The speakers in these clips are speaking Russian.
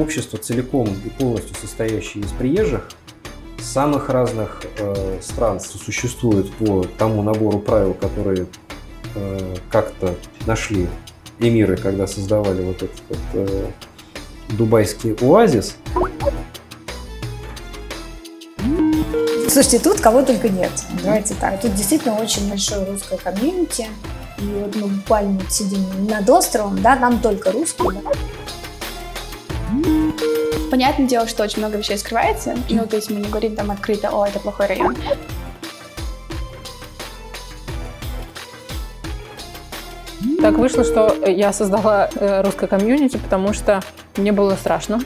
общество целиком и полностью состоящее из приезжих, самых разных э, стран существует по тому набору правил, которые э, как-то нашли эмиры, когда создавали вот этот вот, э, дубайский оазис. Слушайте, тут кого только нет. Давайте так. Тут действительно очень большое русское комьюнити. И вот мы буквально сидим над островом, да, нам только русские. Да. Понятное дело, что очень много вещей скрывается. Ну, то есть мы не говорим там открыто, о, это плохой район. Так вышло, что я создала э, русское комьюнити, потому что мне было страшно.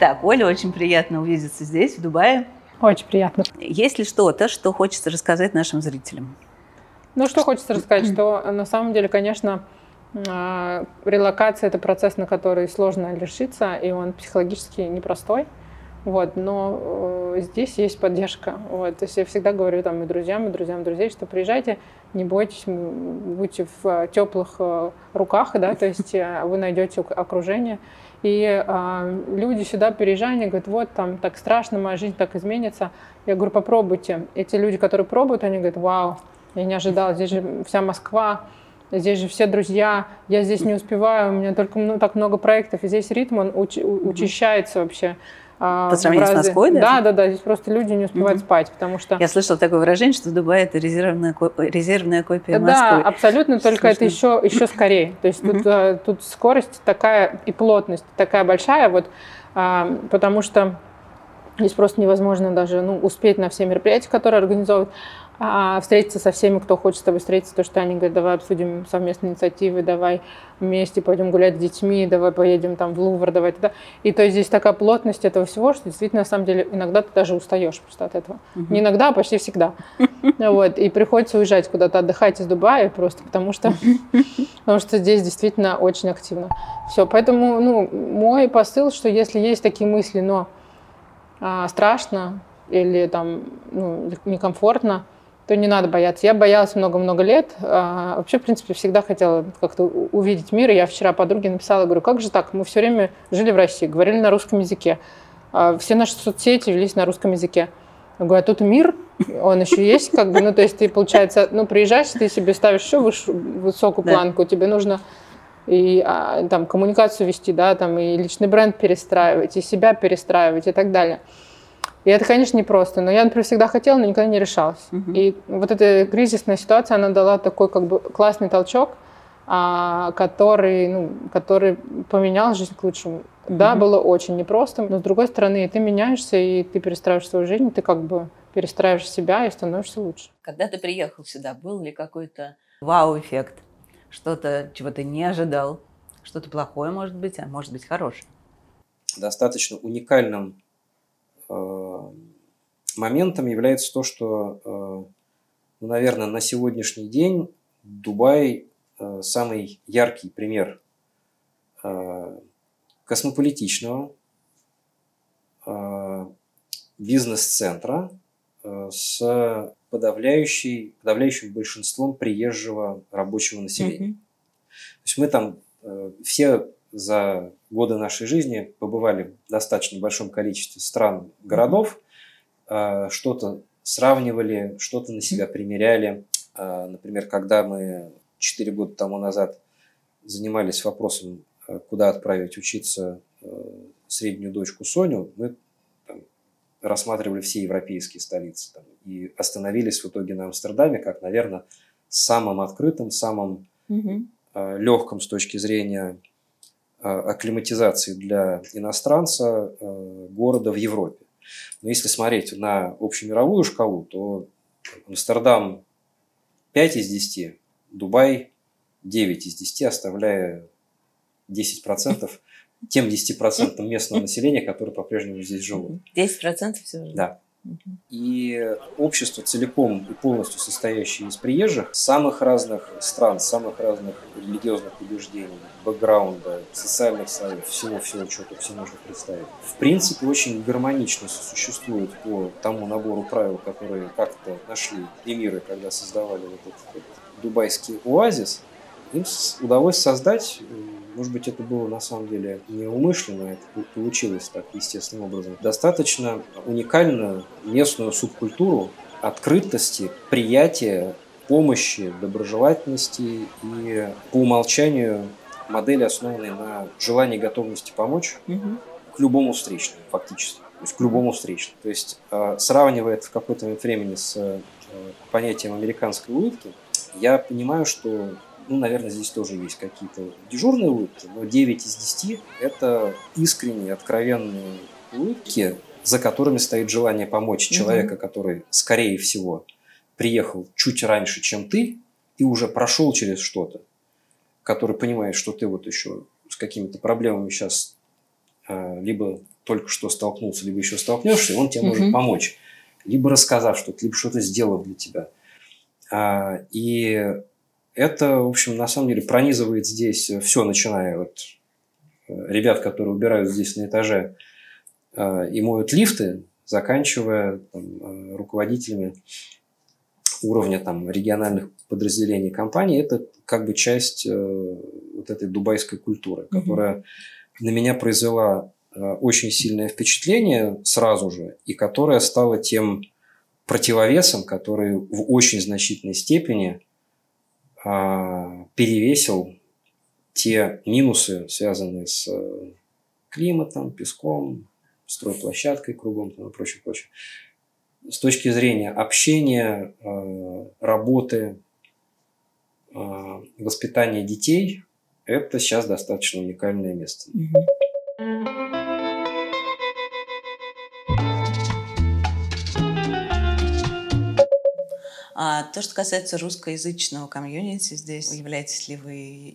Итак, Оля, очень приятно увидеться здесь, в Дубае. Очень приятно. Есть ли что-то, что хочется рассказать нашим зрителям? Ну, что хочется рассказать, что на самом деле, конечно, а, релокация – это процесс, на который сложно решиться, и он психологически непростой. Вот, но э, здесь есть поддержка. Вот, то есть я всегда говорю там и друзьям, и друзьям друзей, что приезжайте, не бойтесь, будьте в теплых э, руках, да, то есть э, вы найдете окружение. И э, люди сюда переезжают, они говорят, вот там так страшно, моя жизнь так изменится. Я говорю, попробуйте. Эти люди, которые пробуют, они говорят, вау, я не ожидал, здесь же вся Москва, здесь же все друзья, я здесь не успеваю, у меня только ну, так много проектов, и здесь ритм, он уч- учащается вообще. А, По сравнению с Москвой, да? Да, да, да. Здесь просто люди не успевают угу. спать, потому что... Я слышала такое выражение, что Дубай – это резервная, резервная копия Москвы. Да, абсолютно, только это еще, еще скорее. То есть тут, а, тут скорость такая и плотность такая большая, вот, а, потому что здесь просто невозможно даже ну, успеть на все мероприятия, которые организовывают а встретиться со всеми, кто хочет с тобой встретиться, то, что они говорят, давай обсудим совместные инициативы, давай вместе пойдем гулять с детьми, давай поедем там в Лувр, давай туда. И то есть здесь такая плотность этого всего, что действительно, на самом деле, иногда ты даже устаешь просто от этого. Угу. Не иногда, а почти всегда. Вот. И приходится уезжать куда-то отдыхать из Дубая просто потому что, потому что здесь действительно очень активно. Все, поэтому, ну, мой посыл, что если есть такие мысли, но а, страшно или там ну, некомфортно, то не надо бояться. Я боялась много-много лет. А, вообще, в принципе, всегда хотела как-то увидеть мир. И я вчера подруге написала, говорю, как же так? Мы все время жили в России, говорили на русском языке. А, все наши соцсети велись на русском языке. Я говорю, а тут мир, он еще есть, как бы, ну, то есть ты, получается, ну, приезжаешь, ты себе ставишь еще выше, высокую планку, да. тебе нужно и а, там коммуникацию вести, да, там и личный бренд перестраивать, и себя перестраивать и так далее. И это, конечно, непросто. Но я, например, всегда хотела, но никогда не решалась. Угу. И вот эта кризисная ситуация, она дала такой как бы классный толчок, а, который, ну, который поменял жизнь к лучшему. Угу. Да, было очень непросто, но с другой стороны, ты меняешься, и ты перестраиваешь свою жизнь, ты как бы перестраиваешь себя и становишься лучше. Когда ты приехал сюда, был ли какой-то вау-эффект? Что-то, чего ты не ожидал? Что-то плохое, может быть, а может быть, хорошее? Достаточно уникальным моментом является то, что, э, ну, наверное, на сегодняшний день Дубай э, самый яркий пример космополитичного бизнес-центра с подавляющей, подавляющим большинством приезжего рабочего населения. Mm-hmm. То есть мы там все за годы нашей жизни побывали в достаточно большом количестве стран, городов, а, что-то сравнивали, что-то на себя примеряли. А, например, когда мы 4 года тому назад занимались вопросом, а, куда отправить учиться среднюю дочку Соню, мы там, рассматривали все европейские столицы там, и остановились в итоге на Амстердаме как, наверное, самым открытым, самым угу. легком с точки зрения акклиматизации для иностранца э, города в Европе. Но если смотреть на общемировую шкалу, то Амстердам 5 из 10, Дубай 9 из 10, оставляя 10% тем 10% местного населения, которые по-прежнему здесь живут. 10% все же? Да. И общество целиком и полностью состоящее из приезжих самых разных стран, самых разных религиозных убеждений, бэкграунда, социальных слоев, всего-всего, что тут все можно представить. В принципе, очень гармонично существует по тому набору правил, которые как-то нашли эмиры, когда создавали вот этот вот дубайский оазис. Им удалось создать может быть, это было на самом деле неумышленно, это получилось так естественным образом. Достаточно уникальную местную субкультуру открытости, приятия, помощи, доброжелательности и по умолчанию модели, основанной на желании готовности помочь угу. к любому встречному, фактически. То есть к любому встречному. То есть э, сравнивая это в какой-то момент времени с э, понятием американской улыбки, я понимаю, что ну, наверное, здесь тоже есть какие-то дежурные улыбки, но 9 из 10 – это искренние, откровенные улыбки, за которыми стоит желание помочь mm-hmm. человека, который, скорее всего, приехал чуть раньше, чем ты, и уже прошел через что-то, который понимает, что ты вот еще с какими-то проблемами сейчас а, либо только что столкнулся, либо еще столкнешься, и он тебе mm-hmm. может помочь. Либо рассказав что-то, либо что-то сделав для тебя. А, и это, в общем, на самом деле пронизывает здесь все, начиная от э, ребят, которые убирают здесь на этаже э, и моют лифты, заканчивая там, э, руководителями уровня там, региональных подразделений компании. Это как бы часть вот этой дубайской культуры, которая mm-hmm. на меня произвела очень сильное впечатление сразу же, и которая стала тем противовесом, который в очень значительной степени перевесил те минусы, связанные с э, климатом, песком, стройплощадкой кругом и прочее, прочее. С точки зрения общения, э, работы, э, воспитания детей, это сейчас достаточно уникальное место. Mm-hmm. А то, что касается русскоязычного комьюнити здесь, являетесь ли вы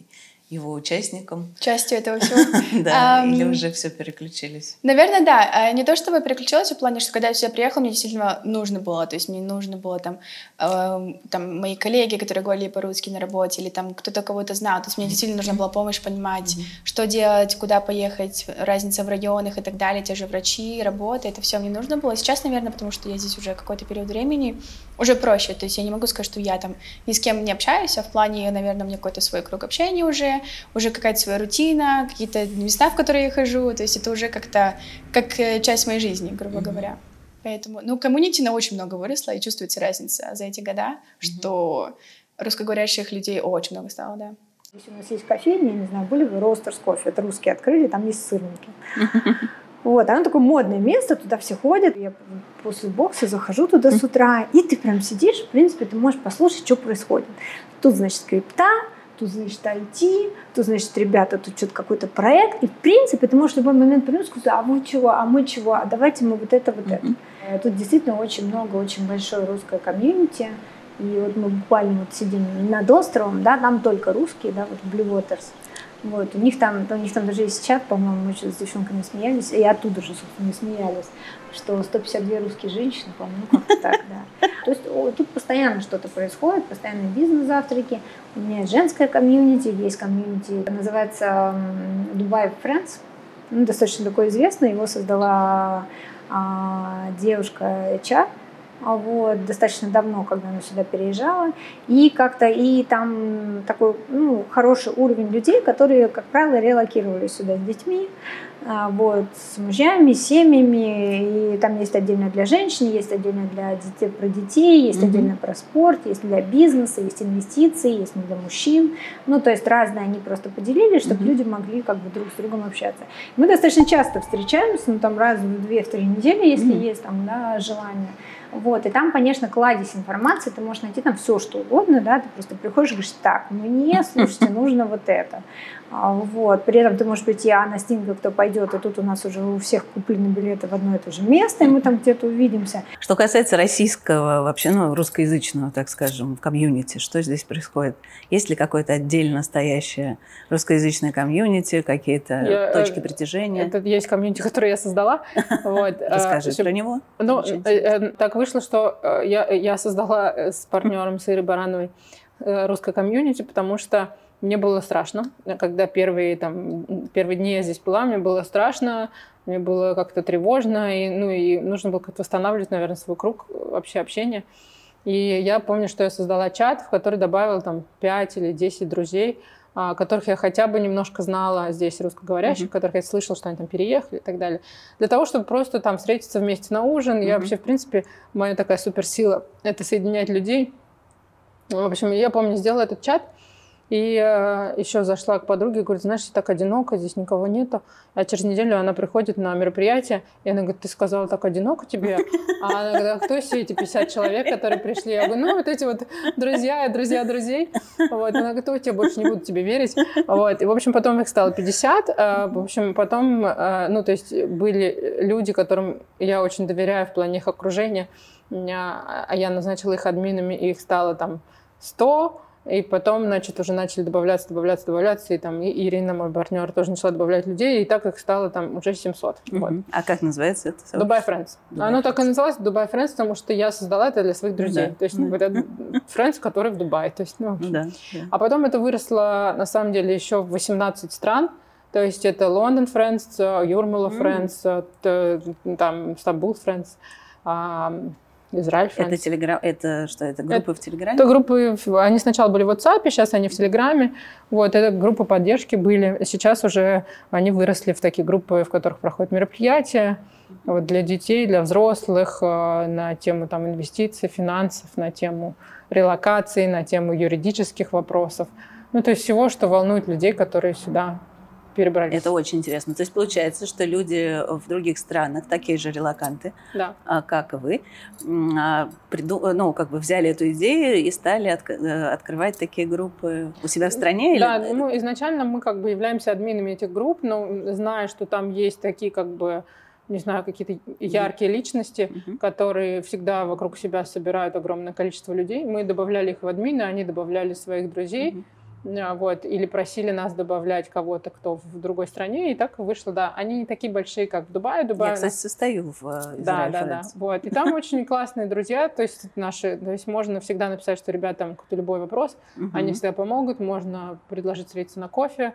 его участником. Частью этого всего. Да, или уже все переключились? Наверное, да. А не то, чтобы переключилась в плане, что когда я сюда приехала, мне действительно нужно было, то есть мне нужно было там, там мои коллеги, которые говорили по-русски на работе, или там кто-то кого-то знал, то есть мне действительно нужна была помощь понимать, что делать, куда поехать, разница в районах и так далее, те же врачи, работа, это все мне нужно было. Сейчас, наверное, потому что я здесь уже какой-то период времени, уже проще, то есть я не могу сказать, что я там ни с кем не общаюсь, а в плане, наверное, у меня какой-то свой круг общения уже, уже какая-то своя рутина, какие-то места, в которые я хожу, то есть это уже как-то как э, часть моей жизни, грубо mm-hmm. говоря. Поэтому, ну, комьюнити на очень много выросла, и чувствуется разница за эти года, mm-hmm. что русскоговорящих людей очень много стало, да. Здесь у нас есть кофейня, я не знаю, были вы Ростерс кофе, это русские открыли, там есть сырники. Вот, оно такое модное место, туда все ходят. Я после бокса захожу туда с утра, и ты прям сидишь, в принципе, ты можешь послушать, что происходит. Тут, значит, скрипта, тут, значит, IT, тут, значит, ребята, тут что-то какой-то проект. И, в принципе, ты можешь в любой момент повернуться сказать, а вы чего, а мы чего, а давайте мы вот это, вот mm-hmm. это. Тут действительно очень много, очень большое русское комьюнити. И вот мы буквально вот сидим над островом, да, там только русские, да, вот Blue Waters. Вот, у них там, у них там даже есть чат, по-моему, мы с девчонками смеялись, и оттуда же, собственно, смеялись, что 152 русские женщины, по-моему, ну как-то так. То есть тут постоянно что-то происходит, постоянно бизнес-завтраки, у меня есть женское комьюнити, есть комьюнити, называется Dubai Friends, ну, достаточно такое известное, его создала а, девушка HR, вот, достаточно давно, когда она сюда переезжала, и как-то и там такой ну, хороший уровень людей, которые, как правило, релокировали сюда с детьми, а, вот, с мужьями, с семьями, и там есть отдельно для женщин, есть отдельно для детей, про детей, есть mm-hmm. отдельно про спорт, есть для бизнеса, есть инвестиции, есть для мужчин, ну, то есть разные они просто поделили, чтобы mm-hmm. люди могли как бы друг с другом общаться. Мы достаточно часто встречаемся, ну, там раз в две-три недели, если mm-hmm. есть там, да, желание, Вот, и там, конечно, кладезь информации, ты можешь найти там все, что угодно, да, ты просто приходишь и говоришь, так, мне, слушайте, нужно вот это. А, вот, при этом ты можешь прийти, а на Стинга кто пойдет, и тут у нас уже у всех куплены билеты в одно и то же место, и мы там где-то увидимся. Что касается российского, вообще, ну, русскоязычного, так скажем, комьюнити, что здесь происходит? Есть ли какое-то отдельно настоящее русскоязычное комьюнити, какие-то я, э, точки притяжения? Это есть комьюнити, которое я создала. Вот. Расскажи про него. Ну, э, так вышло, что э, я, я создала с партнером с Ирой Барановой русское комьюнити, потому что мне было страшно, когда первые, там, первые дни я здесь была, мне было страшно, мне было как-то тревожно, и, ну, и нужно было как-то восстанавливать, наверное, свой круг вообще общения. И я помню, что я создала чат, в который добавила там 5 или 10 друзей, а, которых я хотя бы немножко знала здесь русскоговорящих, mm-hmm. которых я слышала, что они там переехали и так далее. Для того, чтобы просто там встретиться вместе на ужин. Mm-hmm. Я вообще, в принципе, моя такая суперсила — это соединять людей. В общем, я помню, сделала этот чат, и еще зашла к подруге говорит, знаешь, так одиноко, здесь никого нету. А через неделю она приходит на мероприятие, и она говорит, ты сказала, так одиноко тебе? А она говорит, а кто все эти 50 человек, которые пришли? Я говорю, ну, вот эти вот друзья, друзья друзей. Вот. Она говорит, ой, я больше не буду тебе верить. Вот. И, в общем, потом их стало 50. А, в общем, потом, а, ну, то есть были люди, которым я очень доверяю в плане их окружения, а я назначила их админами, и их стало там 100, и потом, значит, уже начали добавляться, добавляться, добавляться. И там и Ирина, мой партнер, тоже начала добавлять людей. И так их стало там уже 700. Uh-huh. Вот. А как называется это? Dubai Friends. Dubai Оно Friends. так и называлось Dubai Friends, потому что я создала это для своих друзей. Да. То есть uh-huh. это Friends, которые в Дубае. То есть, ну, да. А потом это выросло, на самом деле, еще в 18 стран. То есть это Лондон Friends, Юрмала Friends, mm. там Стамбул Friends. Израиль, Франция. Это телеграм, это что, это группы это, в Телеграме? Это группы, они сначала были в WhatsApp, сейчас они в Телеграме. Вот, это группы поддержки были. Сейчас уже они выросли в такие группы, в которых проходят мероприятия вот, для детей, для взрослых, э, на тему там, инвестиций, финансов, на тему релокации, на тему юридических вопросов. Ну, то есть всего, что волнует людей, которые сюда перебрались. Это очень интересно. То есть получается, что люди в других странах, такие же релаканты, да. А, как и вы, а, ну, как бы взяли эту идею и стали от... Э, открывать такие группы у себя в стране? Да, или... ну, изначально мы как бы являемся админами этих групп, но зная, что там есть такие как бы не знаю, какие-то яркие личности, uh-huh. которые всегда вокруг себя собирают огромное количество людей. Мы добавляли их в админы, они добавляли своих друзей. Uh-huh. А, вот, или просили нас добавлять кого-то, кто в другой стране, и так вышло, да. Они не такие большие, как в Дубае. Дубае Я, кстати, состою в Израиль э, Да, да, да. Вот. И там очень классные друзья, то есть наши, то есть можно всегда написать, что ребятам какой-то любой вопрос, они всегда помогут, можно предложить встретиться на кофе,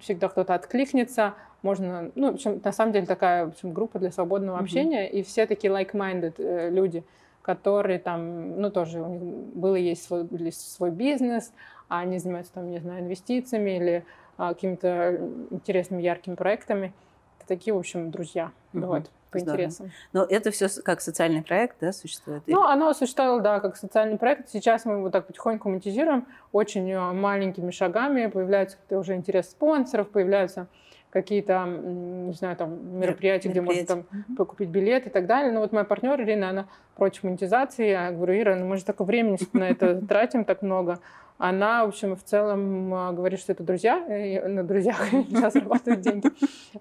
всегда кто-то откликнется, можно, ну, в общем, на самом деле такая в общем, группа для свободного общения, и все такие like-minded э, люди, которые там, ну, тоже у них был и есть свой, свой бизнес, а они занимаются там, не знаю, инвестициями или а, какими-то интересными, яркими проектами. Это такие, в общем, друзья. Угу. Вот по Здорово. интересам. Но это все как социальный проект, да, существует? Ну, оно существовало, да, как социальный проект. Сейчас мы его так потихоньку монетизируем, очень э, маленькими шагами. Появляются уже интерес спонсоров, появляются какие-то, не знаю, там мероприятия, где можно там mm купить билет и так далее. Но вот моя партнер Ирина, она против монетизации. Я говорю, Ира, ну мы же такое времени на это тратим так много она, в общем, в целом а, говорит, что это друзья, и на друзьях сейчас зарабатывают деньги.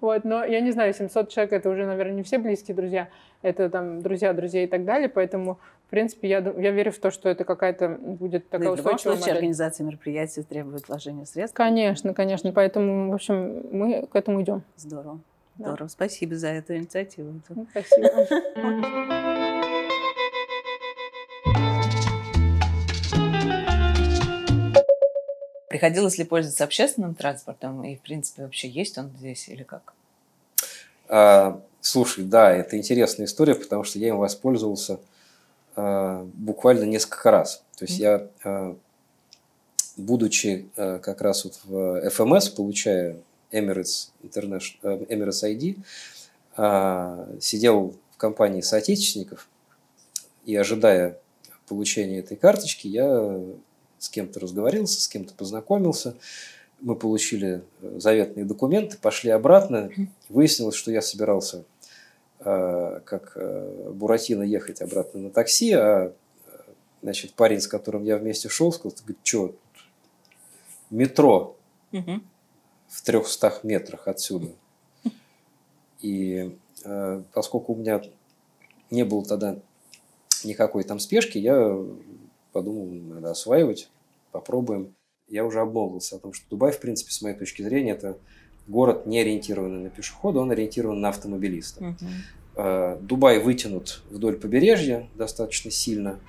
Вот, но я не знаю, 700 человек это уже, наверное, не все близкие друзья, это там друзья друзей и так далее, поэтому, в принципе, я, я верю в то, что это какая-то будет такая да, устойчивая в любом случае, организация мероприятий требует вложения средств. Конечно, конечно, поэтому, в общем, мы к этому идем. Здорово. Здорово. Спасибо за эту инициативу. Спасибо. Приходилось ли пользоваться общественным транспортом? И, в принципе, вообще есть он здесь или как? А, слушай, да, это интересная история, потому что я им воспользовался а, буквально несколько раз. То есть mm-hmm. я, а, будучи а, как раз вот в FMS, получая Emirates, International, Emirates ID, а, сидел в компании соотечественников и ожидая получения этой карточки, я с кем-то разговорился, с кем-то познакомился. Мы получили э, заветные документы, пошли обратно. Выяснилось, что я собирался э, как э, Буратино ехать обратно на такси, а значит, парень, с которым я вместе шел, сказал, говорит, что, метро угу. в 300 метрах отсюда. И э, поскольку у меня не было тогда никакой там спешки, я подумал, надо осваивать, попробуем. Я уже обмолвился о том, что Дубай, в принципе, с моей точки зрения, это город не ориентированный на пешехода, он ориентирован на автомобилиста. Угу. Дубай вытянут вдоль побережья достаточно сильно,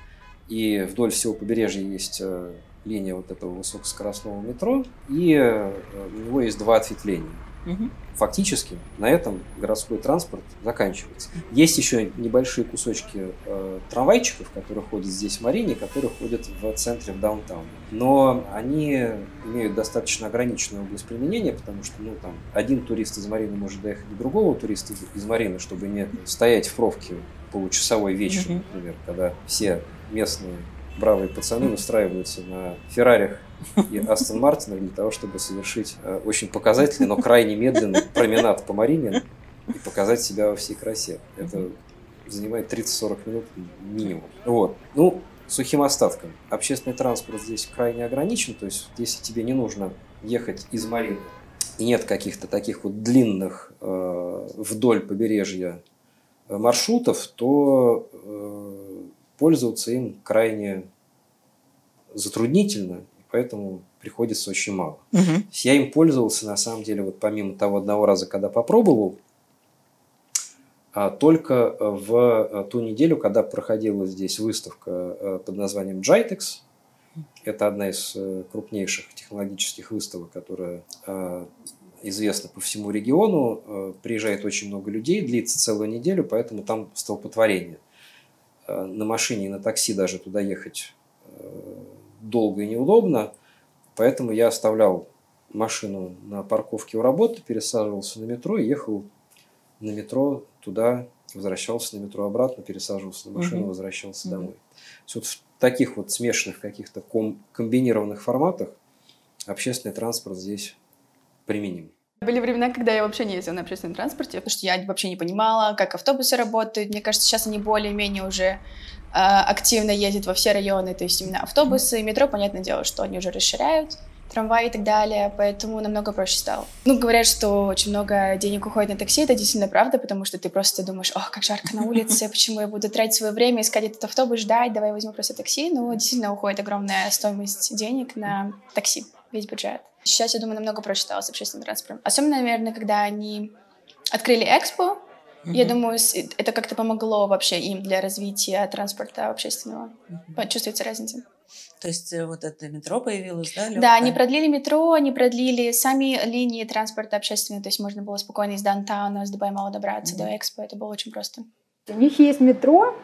и вдоль всего побережья есть э, линия вот этого высокоскоростного метро, и э, у него есть два ответвления. Угу. Фактически на этом городской транспорт заканчивается. Есть еще небольшие кусочки э, трамвайчиков, которые ходят здесь в Марине, которые ходят в центре, в даунтауне. Но они имеют достаточно ограниченную область применения, потому что ну, там, один турист из Марины может доехать до другого туриста из Марины, чтобы не стоять в пробке получасовой вечер, например, когда все местные бравые пацаны устраиваются на Феррарях и Астон Мартинах для того, чтобы совершить э, очень показательный, но крайне медленный променад по Марине и показать себя во всей красе. Это занимает 30-40 минут минимум. Вот. Ну, сухим остатком. Общественный транспорт здесь крайне ограничен, то есть если тебе не нужно ехать из Марины, и нет каких-то таких вот длинных э, вдоль побережья э, маршрутов, то э, пользоваться им крайне затруднительно, поэтому приходится очень мало. Угу. Я им пользовался, на самом деле, вот помимо того одного раза, когда попробовал, а, только в а, ту неделю, когда проходила здесь выставка а, под названием Jitex. Это одна из э, крупнейших технологических выставок, которая известна по всему региону. Приезжает очень много людей, длится целую неделю, поэтому там столпотворение. На машине и на такси даже туда ехать долго и неудобно, поэтому я оставлял машину на парковке у работы, пересаживался на метро и ехал на метро туда, возвращался на метро обратно, пересаживался на машину, угу. возвращался угу. домой. Вот в таких вот смешанных каких-то ком- комбинированных форматах общественный транспорт здесь применим. Были времена, когда я вообще не ездила на общественном транспорте, потому что я вообще не понимала, как автобусы работают. Мне кажется, сейчас они более-менее уже а, активно ездит во все районы, то есть именно автобусы, метро, понятное дело, что они уже расширяют, трамваи и так далее, поэтому намного проще стало. Ну, говорят, что очень много денег уходит на такси, это действительно правда, потому что ты просто думаешь, ох, как жарко на улице, почему я буду тратить свое время, искать этот автобус, ждать, давай возьму просто такси, но действительно уходит огромная стоимость денег на такси, весь бюджет. Сейчас, я думаю, намного проще стало с общественным транспортом. Особенно, наверное, когда они открыли экспо, Mm-hmm. Я думаю, это как-то помогло вообще им для развития транспорта общественного. Mm-hmm. Чувствуется разница. То есть э, вот это метро появилось, да? Легкое? Да, они продлили метро, они продлили сами линии транспорта общественного, то есть можно было спокойно из даунтауна, с Дубай Мало добраться mm-hmm. до Экспо, это было очень просто. У них есть метро,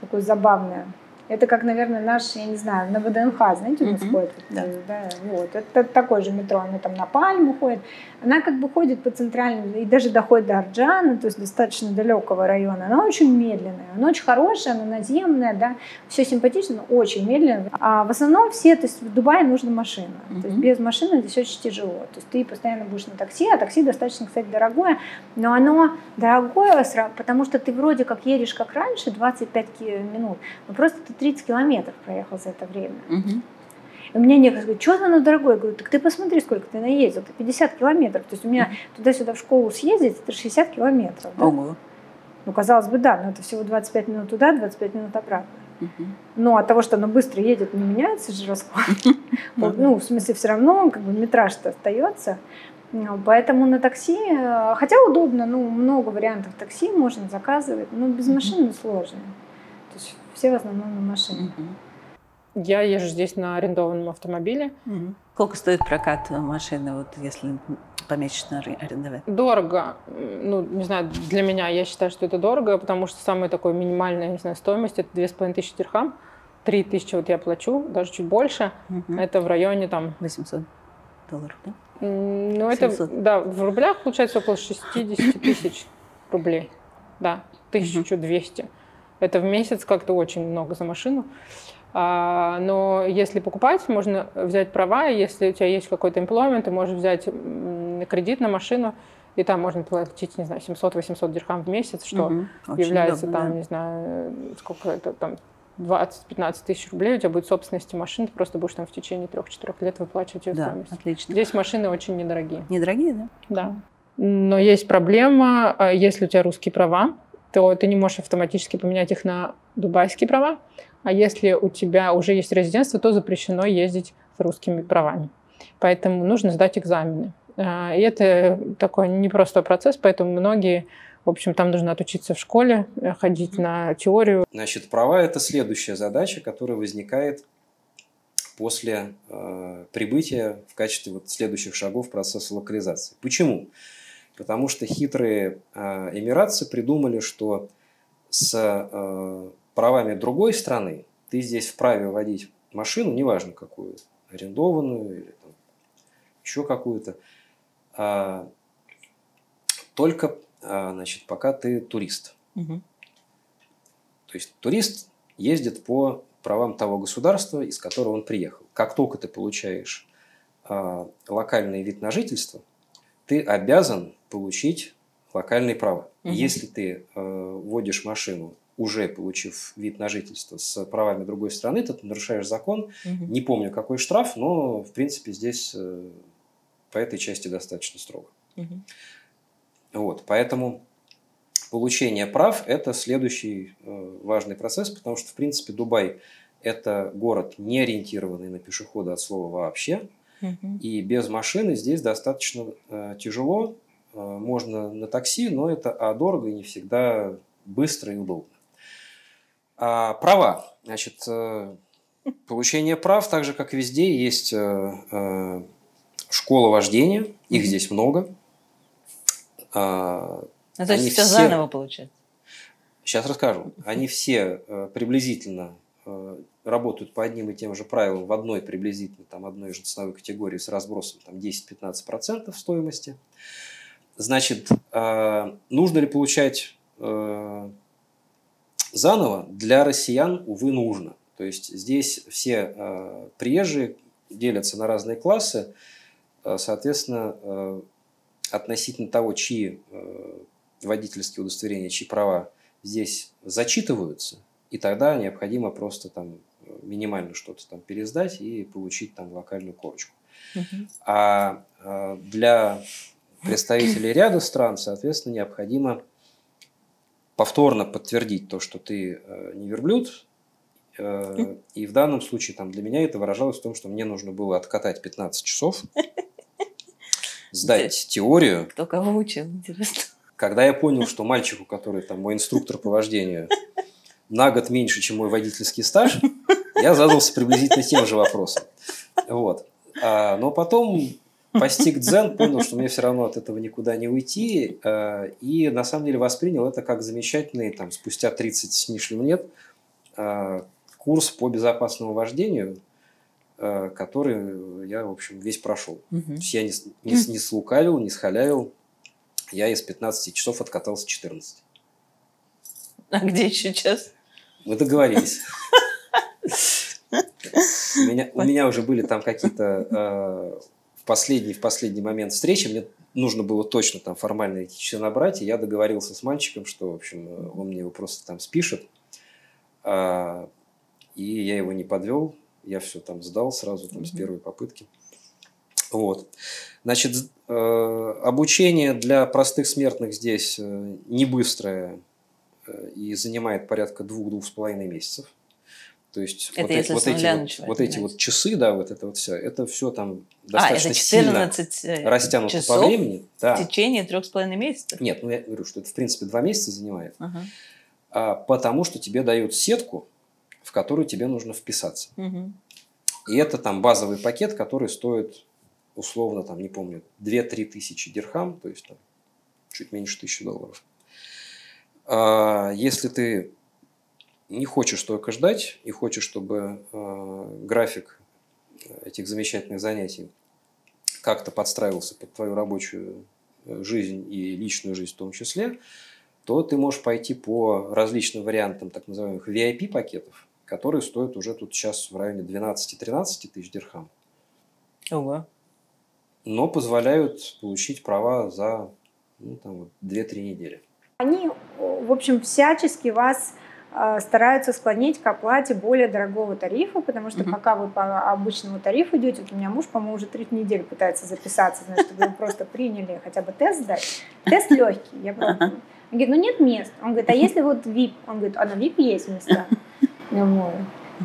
такое забавное, это как, наверное, наш, я не знаю, на ВДНХ, знаете, у нас mm-hmm. ходит? Да. да. Вот. Это такое же метро, оно там на Пальму ходит. Она как бы ходит по центральному, и даже доходит до Арджана, то есть достаточно далекого района. Она очень медленная, она очень хорошая, она наземная, да, все симпатично, но очень медленная. А в основном все, то есть в Дубае нужна машина. Mm-hmm. То есть без машины здесь очень тяжело. То есть ты постоянно будешь на такси, а такси достаточно, кстати, дорогое, но оно дорогое, потому что ты вроде как едешь как раньше, 25 минут, но просто ты 30 километров проехал за это время. Угу. И у меня некоторые говорят, что оно дорогое? Я говорю, так ты посмотри, сколько ты наездил. Ты 50 километров. То есть у меня туда-сюда в школу съездить, это 60 километров. Да? Ого. Ну, казалось бы, да, но это всего 25 минут туда, 25 минут обратно. uh Но от того, что оно быстро едет, не меняется же расход. Ну, в смысле, все равно как бы метраж-то остается. Ну, поэтому на такси, э, хотя удобно, ну, много вариантов такси можно заказывать, но без машины сложно. То есть все в основном на машине. Я езжу здесь на арендованном автомобиле. Угу. Сколько стоит прокат машины, вот если помесячно арендовать? Дорого. Ну, не знаю, для меня я считаю, что это дорого, потому что самая такой минимальная, не знаю, стоимость это две с половиной тысячи дирхам. Три тысячи вот я плачу, даже чуть больше. Угу. Это в районе там... 800 долларов, да? Ну, 700. это, да, в рублях получается около 60 тысяч рублей. Да, 1200. Угу. Это в месяц как-то очень много за машину. А, но если покупать, можно взять права, если у тебя есть какой-то employment, ты можешь взять кредит на машину, и там можно платить, не знаю, 700-800 дирхам в месяц, что угу. является удобно, там, да. не знаю, сколько это там, 20-15 тысяч рублей, у тебя будет собственности машины, ты просто будешь там в течение 3-4 лет выплачивать ее да, стоимость. отлично. Здесь машины очень недорогие. Недорогие, да? Да. Но есть проблема, а, если у тебя русские права, то ты не можешь автоматически поменять их на дубайские права, а если у тебя уже есть резидентство, то запрещено ездить с русскими правами. Поэтому нужно сдать экзамены. А, и это такой непростой процесс, поэтому многие в общем, там нужно отучиться в школе, э, ходить на теорию. Значит, права – это следующая задача, которая возникает после э, прибытия в качестве вот следующих шагов процесса локализации. Почему? Потому что хитрые э, эмиратцы придумали, что с э, правами другой страны ты здесь вправе водить машину, неважно какую, арендованную или там, еще какую-то, э, только а, значит, пока ты турист. Угу. То есть турист ездит по правам того государства, из которого он приехал. Как только ты получаешь локальный вид на жительство, ты обязан получить локальные права. Угу. Если ты э, водишь машину, уже получив вид на жительство с правами другой страны, то ты нарушаешь закон. Угу. Не помню, какой штраф, но, в принципе, здесь э, по этой части достаточно строго. Угу. Вот, поэтому получение прав – это следующий э, важный процесс, потому что, в принципе, Дубай – это город, не ориентированный на пешехода от слова вообще, угу. и без машины здесь достаточно э, тяжело, э, можно на такси, но это а дорого и не всегда быстро и удобно. А права. Значит, э, получение прав, так же, как везде, есть э, э, школа вождения, их здесь много. А, ну, то есть все, все заново получается? Сейчас расскажу. Они все э, приблизительно э, работают по одним и тем же правилам в одной приблизительно там, одной же ценовой категории с разбросом там, 10-15% стоимости. Значит, э, нужно ли получать заново? Для россиян, увы, нужно. То есть здесь все приезжие делятся на разные классы. Соответственно, относительно того, чьи э, водительские удостоверения, чьи права здесь зачитываются, и тогда необходимо просто там минимально что-то там пересдать и получить там локальную корочку. А э, для представителей ряда стран, соответственно, необходимо повторно подтвердить то, что ты э, не верблюд. И в данном случае там, для меня это выражалось в том, что мне нужно было откатать 15 часов сдать теорию. Кто кого учил, интересно. Когда я понял, что мальчику, который там мой инструктор по вождению, на год меньше, чем мой водительский стаж, я задался приблизительно тем же вопросом. Вот. А, но потом постиг дзен, понял, что мне все равно от этого никуда не уйти, а, и на самом деле воспринял это как замечательный, там, спустя 30 с лишним лет, а, курс по безопасному вождению, Э, который я, в общем, весь прошел. Угу. То есть я не, не, не слукавил, не схалявил. Я из 15 часов откатался 14. А где сейчас? Мы договорились. У меня, у меня уже были там какие-то э, в, последний, в последний момент встречи. Мне нужно было точно там формально эти часы набрать. И я договорился с мальчиком, что, в общем, он мне его просто там спишет. Э, и я его не подвел. Я все там сдал сразу там, с первой попытки. Вот. Значит, э, обучение для простых смертных здесь э, не быстрое и занимает порядка двух-двух с половиной месяцев. То есть это вот, эти, вот, эти, вот, вот эти вот часы, да, вот это вот все, это все там достаточно а, это 14 сильно растянуто часов по времени. Да. В течение трех с половиной месяцев? Нет, ну я говорю, что это в принципе два месяца занимает. Ага. А, потому что тебе дают сетку, в которую тебе нужно вписаться. Угу. И это там базовый пакет, который стоит условно, там, не помню, 2-3 тысячи дирхам, то есть там, чуть меньше тысячи долларов. А если ты не хочешь только ждать и хочешь, чтобы э, график этих замечательных занятий как-то подстраивался под твою рабочую э, жизнь и личную жизнь в том числе, то ты можешь пойти по различным вариантам так называемых VIP-пакетов, которые стоят уже тут сейчас в районе 12-13 тысяч дирхам. Ого. Но позволяют получить права за ну, там вот 2-3 недели. Они, в общем, всячески вас э, стараются склонить к оплате более дорогого тарифа, потому что mm-hmm. пока вы по обычному тарифу идете, вот у меня муж, по-моему, уже три недели пытается записаться, значит, чтобы вы просто приняли хотя бы тест сдать. Тест легкий, я. Он говорит, ну нет мест. Он говорит, а если вот VIP? Он говорит, а на VIP есть места. Я говорю,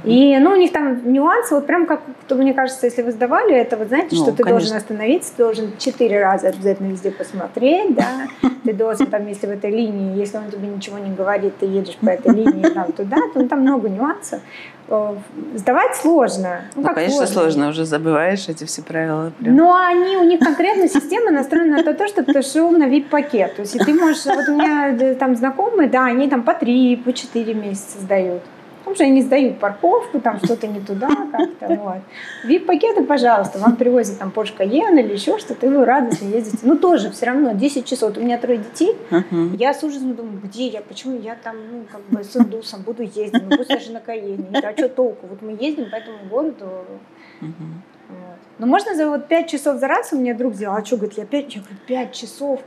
и, ну, у них там нюансы, вот прям как, мне кажется, если вы сдавали это, вот знаете, ну, что ты конечно. должен остановиться, должен четыре раза обязательно везде посмотреть, да, ты должен там, если в этой линии, если он тебе ничего не говорит, ты едешь по этой линии там туда, то ну, там много нюансов. Сдавать сложно. Ну, ну конечно, сложно? сложно, уже забываешь эти все правила. Прям. Но они, у них конкретно система настроена на то, чтобы ты шел на VIP-пакет. То есть, и ты можешь, вот у меня там знакомые, да, они там по три, по четыре месяца сдают. Потому что они сдают парковку, там что-то не туда как-то. Вот. VIP-пакеты, пожалуйста, вам привозят там Porsche Cayenne или еще что-то, и вы радостно ездите. Ну, тоже все равно 10 часов. у меня трое детей. Uh-huh. Я с ужасом думаю, где я, почему я там, ну, как бы с индусом буду ездить, ну, пусть даже на Cayenne. А что толку? Вот мы ездим по этому городу. Uh-huh. Вот. Но можно за вот 5 часов за раз у меня друг сделал, а что, говорит, я 5, я говорю, 5 часов.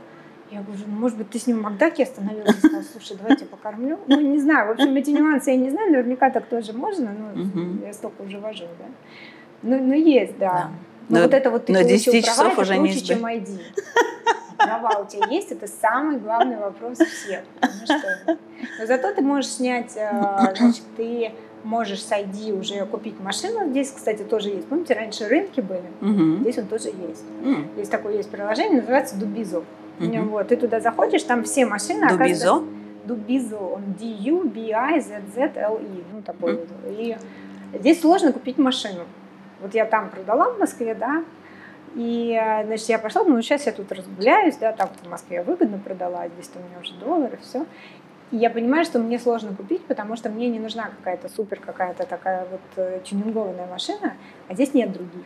Я говорю, ну, может быть, ты с ним в Макдаке остановился и сказал, слушай, давай я тебя покормлю. Ну, не знаю, в общем, эти нюансы я не знаю, наверняка так тоже можно, но угу. я столько уже вожу, да. Ну, ну есть, да. да. Но, но вот это вот ты но 10 часов права, уже это круче, чем ID. Права у тебя есть, это самый главный вопрос всех. Что... Но зато ты можешь снять, э, значит, ты можешь с ID уже купить машину. Здесь, кстати, тоже есть. Помните, раньше рынки были? Угу. Здесь он тоже есть. Угу. Есть такое есть приложение, называется Дубизо. Угу. Вот, ты туда заходишь, там все машины... Дубизо? Дубизо, он D-U-B-I-Z-Z-L-E, ну такой угу. И здесь сложно купить машину. Вот я там продала в Москве, да, и, значит, я пошла, ну, сейчас я тут разгуляюсь, да, там в Москве я выгодно продала, а здесь у меня уже доллары, все. И я понимаю, что мне сложно купить, потому что мне не нужна какая-то супер, какая-то такая вот э, тюнингованная машина, а здесь нет других.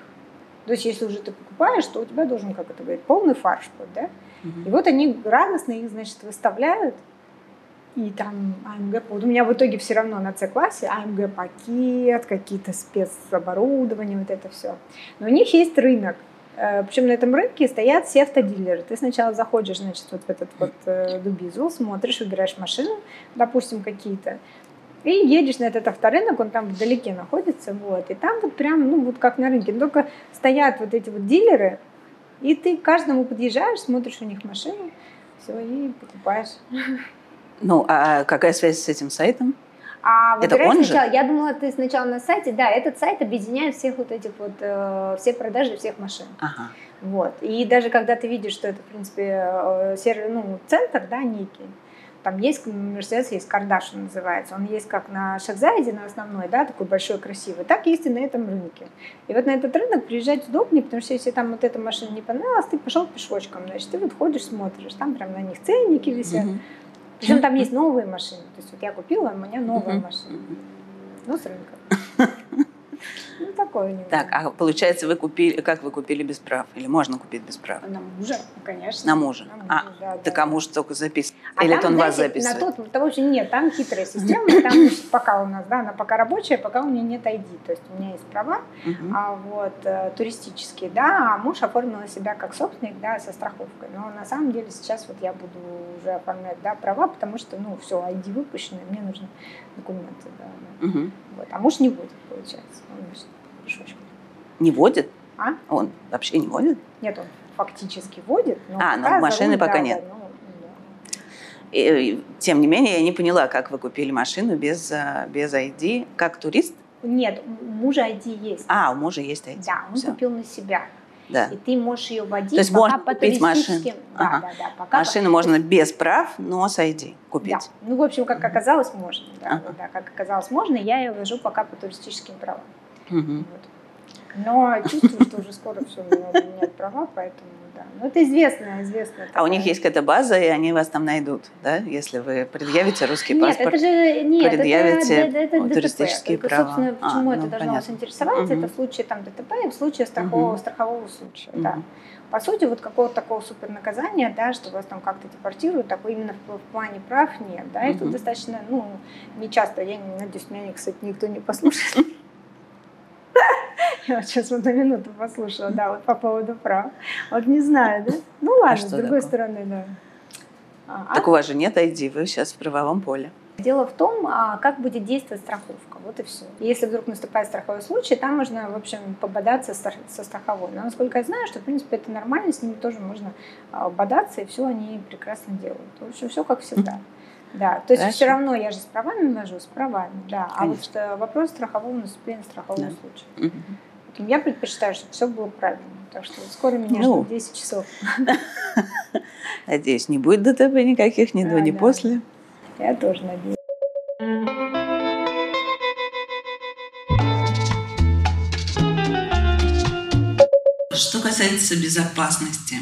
То есть, если уже ты покупаешь, то у тебя должен, как это говорить, полный фарш быть, да? И вот они радостно их, значит, выставляют. И там АМГ, вот у меня в итоге все равно на С-классе АМГ пакет, какие-то спецоборудования, вот это все. Но у них есть рынок. Э, Причем на этом рынке стоят все автодилеры. Ты сначала заходишь, значит, вот в этот вот э, Дубизу, смотришь, выбираешь машину, допустим, какие-то, и едешь на этот авторынок, он там вдалеке находится, вот, и там вот прям, ну, вот как на рынке, только стоят вот эти вот дилеры, и ты каждому подъезжаешь, смотришь у них машину, все, и покупаешь. Ну, а какая связь с этим сайтом? А это он сначала, же? Я думала, ты сначала на сайте. Да, этот сайт объединяет всех вот этих вот, э, все продажи всех машин. Ага. Вот. И даже когда ты видишь, что это, в принципе, э, сервер, ну, центр, да, некий, там есть Мерседес, есть Кардаш, он называется. Он есть как на Шахзайде, на основной, да, такой большой, красивый, так есть и на этом рынке. И вот на этот рынок приезжать удобнее, потому что если там вот эта машина не понравилась, ты пошел пешочком, значит, ты вот ходишь, смотришь, там прям на них ценники висят. Mm-hmm. Причем там есть новые машины. То есть вот я купила, у меня новая mm-hmm. машина. Ну, с рынка. Ну, такое немного. Так, а получается, вы купили, как вы купили без прав? Или можно купить без прав? На мужа, конечно. На мужа? На мужа а, да, так да. а муж только записывает? А Или там, это он знаете, вас записывает? На тот, того же нет, там хитрая система, там пока у нас, да, она пока рабочая, пока у меня нет ID, то есть у меня есть права, а вот э, туристические, да, а муж оформил себя как собственник, да, со страховкой, но на самом деле сейчас вот я буду уже оформлять, да, права, потому что, ну, все, ID выпущено, мне нужны документы, да, да. Угу. Вот, а муж не будет, получается, он мешочку. Не водит? А? Он вообще не водит? Нет, он фактически водит. Но а, но машины пока да, нет. Да, ну, да. И, тем не менее, я не поняла, как вы купили машину без, а, без ID, как турист? Нет, у мужа ID есть. А, у мужа есть ID. Да, он Все. купил на себя. Да. И ты можешь ее водить То есть можно купить машину. Да, ага. да, да, пока машину по... можно без прав, но с ID купить. Да. Ну, в общем, как оказалось, можно. Да, ага. да, как оказалось, можно. Я ее вожу пока по туристическим правам. Угу. Вот. Но чувствую, что уже скоро все менять права, поэтому да. Но это известно, известно. А у них есть какая-то база, и они вас там найдут, да? Если вы предъявите русский нет, паспорт, это же, нет, предъявите это, это, это туристические ДТП. права. Собственно, почему а, это ну, должно понятно. вас интересовать? Угу. Это в случае там, ДТП и в случае страхового, угу. страхового случая. Угу. Да. По сути, вот какого-то такого супер наказания, да, что вас там как-то депортируют, такой именно в, в плане прав нет. Да, и угу. тут достаточно, ну, не часто, я не надеюсь, меня, кстати, никто не послушает. Я вот сейчас вот на минуту послушала, да, вот по поводу прав. Вот не знаю, да? Ну ладно, а с другой такое? стороны, да. А, так у вас же нет ID, вы сейчас в правовом поле. Дело в том, а, как будет действовать страховка. Вот и все. Если вдруг наступает страховой случай, там можно, в общем, пободаться со страховой. Но насколько я знаю, что, в принципе, это нормально, с ними тоже можно а, бодаться, и все они прекрасно делают. В общем, все как всегда. Да, то есть Хорошо. все равно я же с правами нахожусь, с правами, да. Конечно. А вот э, вопрос страхового наступления страхового да. случая. Угу. Я предпочитаю, чтобы все было правильно. Так что скоро меня ну, ждут 10 часов. Надеюсь, не будет ДТП никаких ни до, ни после. Я тоже надеюсь. Что касается безопасности,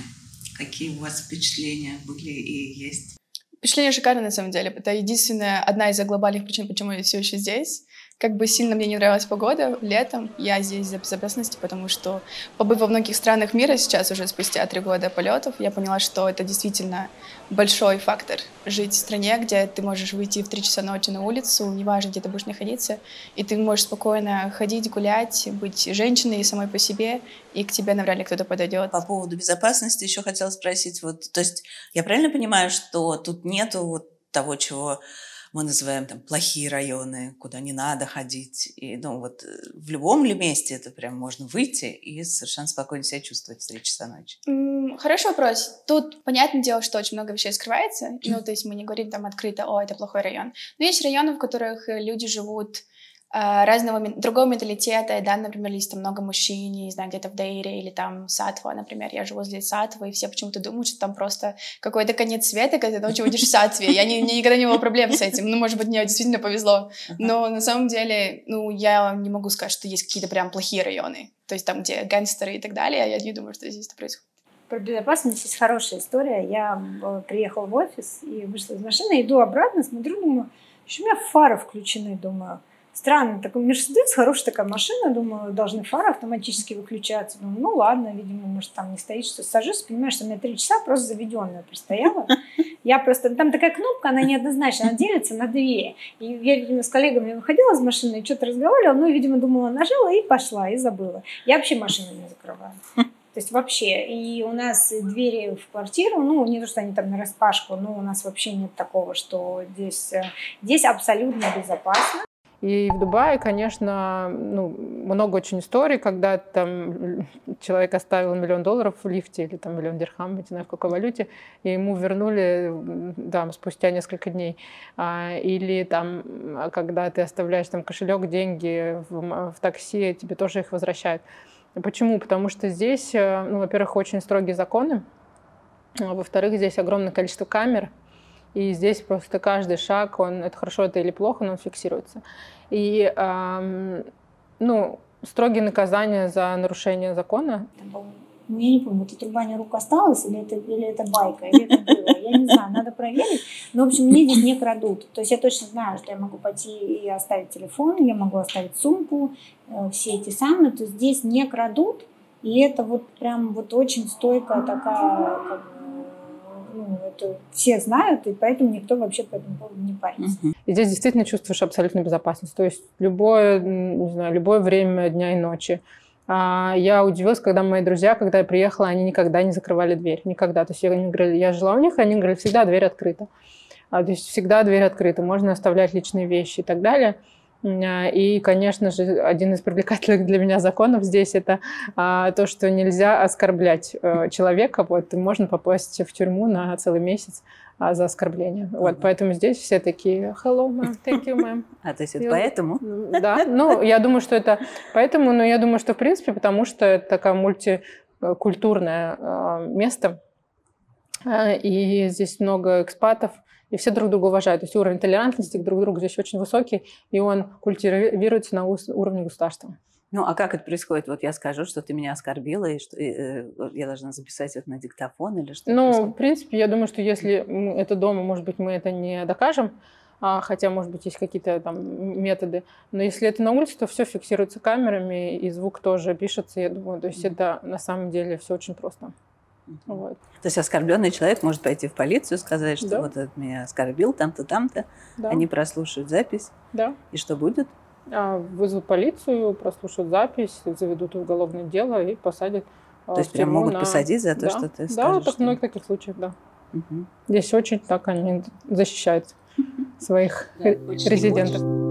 какие у вас впечатления были и есть? Впечатление шикарное на самом деле. Это единственная, одна из глобальных причин, почему я все еще здесь. Как бы сильно мне не нравилась погода летом, я здесь за безопасности, потому что, побыв во многих странах мира сейчас уже спустя три года полетов, я поняла, что это действительно большой фактор жить в стране, где ты можешь выйти в три часа ночи на улицу, неважно, где ты будешь находиться, и ты можешь спокойно ходить, гулять, быть женщиной самой по себе, и к тебе навряд ли кто-то подойдет. По поводу безопасности еще хотела спросить, вот, то есть я правильно понимаю, что тут нету вот того, чего мы называем там плохие районы, куда не надо ходить. И, ну, вот э, в любом ли месте это прям можно выйти и совершенно спокойно себя чувствовать в 3 часа ночи? Хороший вопрос. Тут понятное дело, что очень много вещей скрывается. Ну, то есть мы не говорим там открыто, о, это плохой район. Но есть районы, в которых э, люди живут разного другого менталитета, да, например, есть там много мужчин, не знаю, где-то в Дейре или там Сатва, например, я живу возле Сатвы, и все почему-то думают, что там просто какой-то конец света, когда ты ночью будешь в Сатве. Я не, мне никогда не было проблем с этим, ну, может быть, мне действительно повезло, но на самом деле, ну, я не могу сказать, что есть какие-то прям плохие районы, то есть там, где гангстеры и так далее, я не думаю, что здесь это происходит. Про безопасность есть хорошая история. Я э, приехала в офис и вышла из машины, иду обратно, смотрю, думаю, еще у меня фары включены, думаю, Странно, такой Мерседес, хорошая такая машина, думаю, должны фары автоматически выключаться. Думаю, ну ладно, видимо, может там не стоит, что сажусь, понимаешь, что у меня три часа просто заведенная простояла. Я просто, там такая кнопка, она неоднозначна, она делится на две. И я, видимо, с коллегами выходила из машины и что-то разговаривала, ну, видимо, думала, нажала и пошла, и забыла. Я вообще машину не закрываю. То есть вообще, и у нас двери в квартиру, ну, не то, что они там на распашку, но у нас вообще нет такого, что здесь, э, здесь абсолютно безопасно. И в Дубае, конечно, ну, много очень историй, когда там человек оставил миллион долларов в лифте или там миллион дирхам, не знаю, в какой валюте, и ему вернули да, спустя несколько дней. А, или там, когда ты оставляешь там кошелек, деньги в, в такси, тебе тоже их возвращают. Почему? Потому что здесь, э, ну, во-первых, очень строгие законы, а во-вторых, здесь огромное количество камер, и здесь просто каждый шаг, он, это хорошо это или плохо, но он фиксируется. И, эм, ну, строгие наказания за нарушение закона. Я не помню, это труба не рук осталась, или это, или это байка, или это было. Я не знаю, надо проверить. Но, в общем, мне здесь не крадут. То есть я точно знаю, что я могу пойти и оставить телефон, я могу оставить сумку, э, все эти самые. То есть здесь не крадут, и это вот прям вот очень стойкая такая как бы, ну, это все знают, и поэтому никто вообще по этому поводу не парится. И здесь действительно чувствуешь абсолютную безопасность. То есть любое, не знаю, любое время дня и ночи. А я удивилась, когда мои друзья, когда я приехала, они никогда не закрывали дверь. Никогда. То есть я, они говорили, я жила у них, они говорили, всегда дверь открыта. А, то есть всегда дверь открыта, можно оставлять личные вещи и так далее. А, и, конечно же, один из привлекательных для меня законов здесь это а, то, что нельзя оскорблять а, человека. Вот, можно попасть в тюрьму на целый месяц а, за оскорбление. Uh-huh. Вот, поэтому здесь все такие hello, ma'am, thank you, ma'am. А, то есть это поэтому? Да, ну, я думаю, что это поэтому, но я думаю, что в принципе, потому что это такое мультикультурное а, место, и здесь много экспатов, и все друг друга уважают. То есть уровень толерантности друг к другу здесь очень высокий, и он культивируется на уровне государства. Ну, а как это происходит? Вот я скажу, что ты меня оскорбила, и что э, я должна записать это на диктофон или что? Ну, происходит? в принципе, я думаю, что если это дома, может быть, мы это не докажем, а, хотя, может быть, есть какие-то там методы. Но если это на улице, то все фиксируется камерами, и звук тоже пишется, я думаю. То есть mm-hmm. это на самом деле все очень просто. Вот. То есть оскорбленный человек может пойти в полицию, сказать, что да. вот этот меня оскорбил там-то, там-то. Да. Они прослушают запись. Да. И что будет? А, вызовут полицию, прослушают запись, заведут уголовное дело и посадят. То есть прям могут на... посадить за то, да. что ты скажешь? Да, так много таких случаев, да. Здесь очень так они защищают своих резидентов.